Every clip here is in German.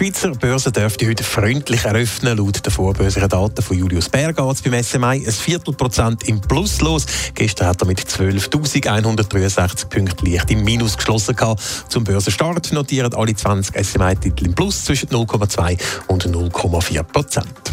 Die Schweizer Börse dürfte heute freundlich eröffnen. Laut den vorbörslichen Daten von Julius Berg geht es beim SMI ein Viertelprozent im Plus los. Gestern hat er mit 12.163 Punkten leicht im Minus geschlossen. Gehabt. Zum Börsenstart notieren alle 20 SMI-Titel im Plus zwischen 0,2 und 0,4 Prozent.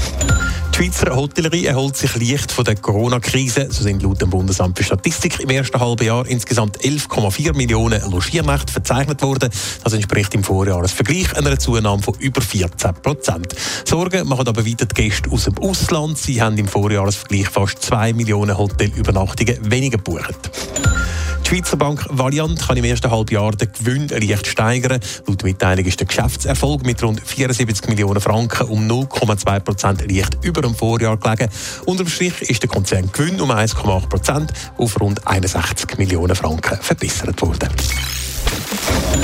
Die Schweizer Hotellerie erholt sich leicht von der Corona-Krise. So sind laut dem Bundesamt für Statistik im ersten halben Jahr insgesamt 11,4 Millionen Logiernächte verzeichnet worden. Das entspricht im Vorjahresvergleich einer Zunahme von über 14 Prozent. Sorgen machen aber weiter die Gäste aus dem Ausland. Sie haben im Vorjahresvergleich fast 2 Millionen Hotelübernachtungen weniger gebucht. Die Schweizer Bank Valiant kann im ersten Halbjahr den Gewinn leicht steigern. Laut Mitteilung ist der Geschäftserfolg mit rund 74 Millionen Franken um 0,2 Prozent leicht über dem Vorjahr gelegen. Unterm Strich ist der Konzerngewinn um 1,8 Prozent auf rund 61 Millionen Franken verbessert worden.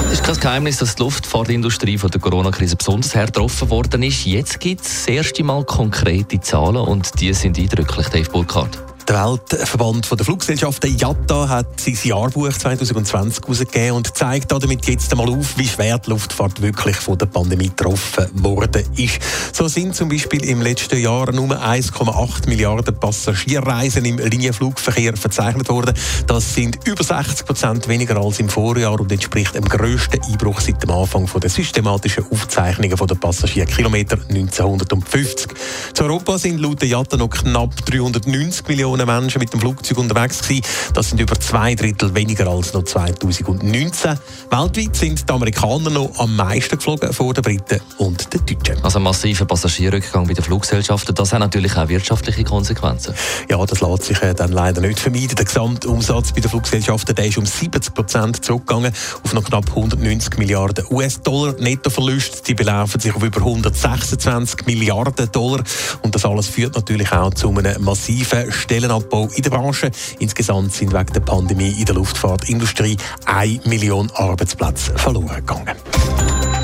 Es ist kein Geheimnis, dass die Luftfahrtindustrie von der Corona-Krise besonders hart getroffen worden ist. Jetzt gibt es das erste Mal konkrete Zahlen und die sind eindrücklich, Dave Burkhardt. Der Weltverband der Fluggesellschaften IATA hat sein Jahrbuch 2020 herausgegeben und zeigt damit jetzt einmal auf, wie schwer die Luftfahrt wirklich von der Pandemie getroffen worden ist. So sind zum Beispiel im letzten Jahr nur 1,8 Milliarden Passagierreisen im Linienflugverkehr verzeichnet worden. Das sind über 60 Prozent weniger als im Vorjahr und entspricht dem grössten Einbruch seit dem Anfang der systematischen Aufzeichnungen der Passagierkilometer 1950. Zu Europa sind laut IATA noch knapp 390 Millionen Millionen Menschen mit dem Flugzeug unterwegs gewesen. Das sind über zwei Drittel weniger als noch 2019. Weltweit sind die Amerikaner noch am meisten geflogen vor den Briten und den Deutschen. Also massiver Passagierrückgang bei den Fluggesellschaften, das hat natürlich auch wirtschaftliche Konsequenzen. Ja, das lässt sich äh, dann leider nicht vermeiden. Der Gesamtumsatz bei den Fluggesellschaften der ist um 70 Prozent zurückgegangen auf noch knapp 190 Milliarden US-Dollar. Nettoverluste die belaufen sich auf über 126 Milliarden Dollar und das alles führt natürlich auch zu einem massiven Stellen Stellenabbau in der Branche. Insgesamt sind wegen der Pandemie in der Luftfahrtindustrie 1 Million Arbeitsplätze verloren gegangen.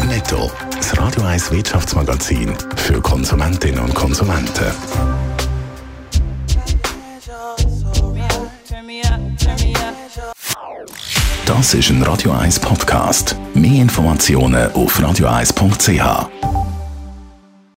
Netto, das Radio 1 Wirtschaftsmagazin für Konsumentinnen und Konsumenten. Das ist ein Radio 1 Podcast. Mehr Informationen auf radio1.ch.